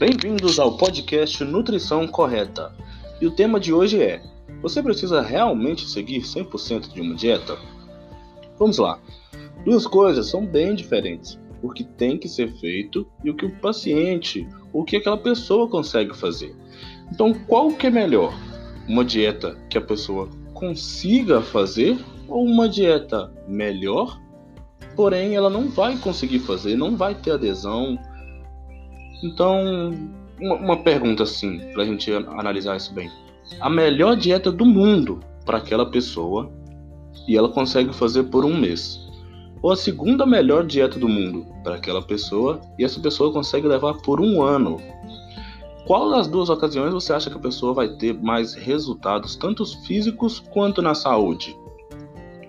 Bem-vindos ao podcast Nutrição Correta. E o tema de hoje é: Você precisa realmente seguir 100% de uma dieta? Vamos lá. Duas coisas são bem diferentes: o que tem que ser feito e o que o paciente, o que aquela pessoa consegue fazer. Então, qual que é melhor? Uma dieta que a pessoa consiga fazer ou uma dieta melhor, porém ela não vai conseguir fazer, não vai ter adesão, então, uma, uma pergunta assim, para a gente analisar isso bem. A melhor dieta do mundo para aquela pessoa e ela consegue fazer por um mês. Ou a segunda melhor dieta do mundo para aquela pessoa e essa pessoa consegue levar por um ano. Qual das duas ocasiões você acha que a pessoa vai ter mais resultados, tanto físicos quanto na saúde?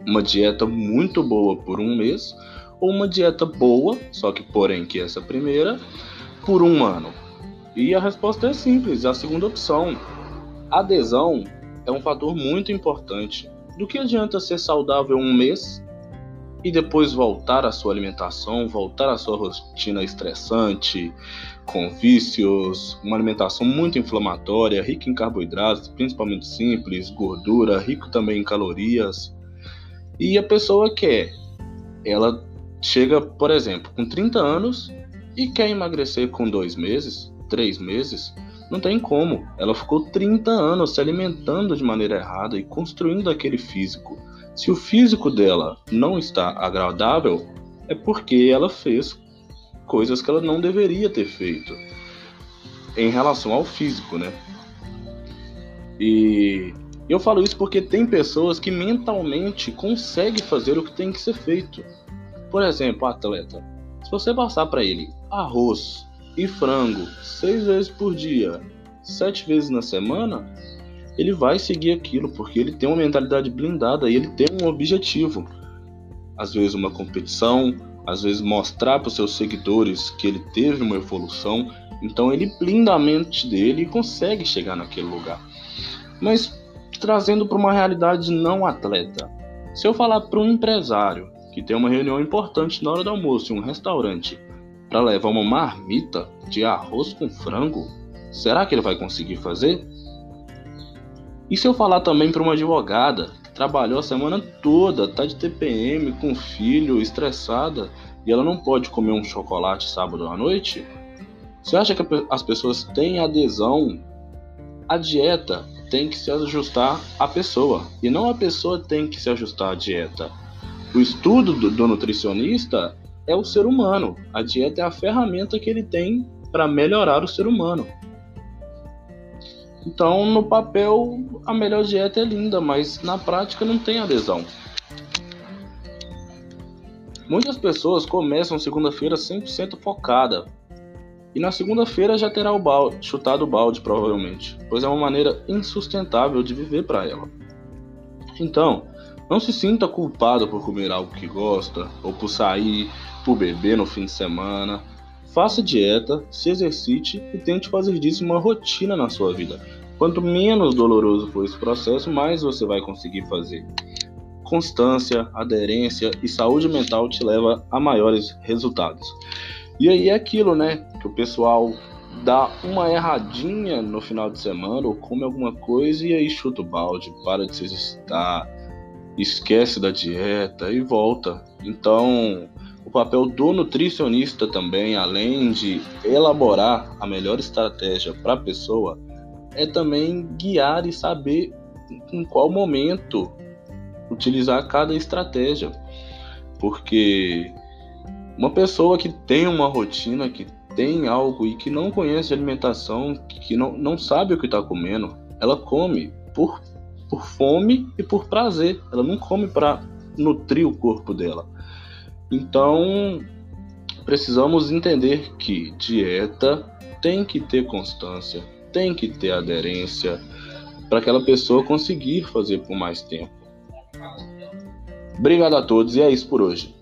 Uma dieta muito boa por um mês ou uma dieta boa, só que porém que essa primeira, por um ano? E a resposta é simples, a segunda opção. Adesão é um fator muito importante. Do que adianta ser saudável um mês e depois voltar à sua alimentação, voltar à sua rotina estressante, com vícios, uma alimentação muito inflamatória, rica em carboidratos, principalmente simples, gordura, rico também em calorias. E a pessoa quer, ela chega, por exemplo, com 30 anos e quer emagrecer com dois meses, três meses, não tem como. Ela ficou 30 anos se alimentando de maneira errada e construindo aquele físico. Se o físico dela não está agradável, é porque ela fez coisas que ela não deveria ter feito em relação ao físico, né? E eu falo isso porque tem pessoas que mentalmente conseguem fazer o que tem que ser feito. Por exemplo, atleta. Se você passar para ele arroz e frango seis vezes por dia, sete vezes na semana, ele vai seguir aquilo porque ele tem uma mentalidade blindada e ele tem um objetivo. Às vezes uma competição, às vezes mostrar para os seus seguidores que ele teve uma evolução, então ele blinda a mente dele e consegue chegar naquele lugar. Mas trazendo para uma realidade não atleta, se eu falar para um empresário que tem uma reunião importante na hora do almoço em um restaurante para levar uma marmita de arroz com frango, será que ele vai conseguir fazer? E se eu falar também para uma advogada que trabalhou a semana toda, tá de TPM com filho, estressada, e ela não pode comer um chocolate sábado à noite? Você acha que as pessoas têm adesão à dieta? Tem que se ajustar à pessoa e não a pessoa tem que se ajustar à dieta. O estudo do, do nutricionista é o ser humano. A dieta é a ferramenta que ele tem para melhorar o ser humano. Então, no papel, a melhor dieta é linda, mas na prática não tem adesão. Muitas pessoas começam segunda-feira 100% focada. E na segunda-feira já terá o balde, chutado o balde, provavelmente, pois é uma maneira insustentável de viver para ela. Então, não se sinta culpado por comer algo que gosta, ou por sair, por beber no fim de semana. Faça dieta, se exercite e tente fazer disso uma rotina na sua vida. Quanto menos doloroso for esse processo, mais você vai conseguir fazer. Constância, aderência e saúde mental te leva a maiores resultados. E aí é aquilo, né? Que o pessoal dá uma erradinha no final de semana ou come alguma coisa e aí chuta o balde, para de se exercitar, esquece da dieta e volta. Então, o papel do nutricionista também, além de elaborar a melhor estratégia para a pessoa, é também guiar e saber em qual momento utilizar cada estratégia. Porque uma pessoa que tem uma rotina, que tem algo e que não conhece alimentação, que não, não sabe o que está comendo, ela come por por fome e por prazer. Ela não come para nutrir o corpo dela. Então, precisamos entender que dieta tem que ter constância, tem que ter aderência para aquela pessoa conseguir fazer por mais tempo. Obrigado a todos e é isso por hoje.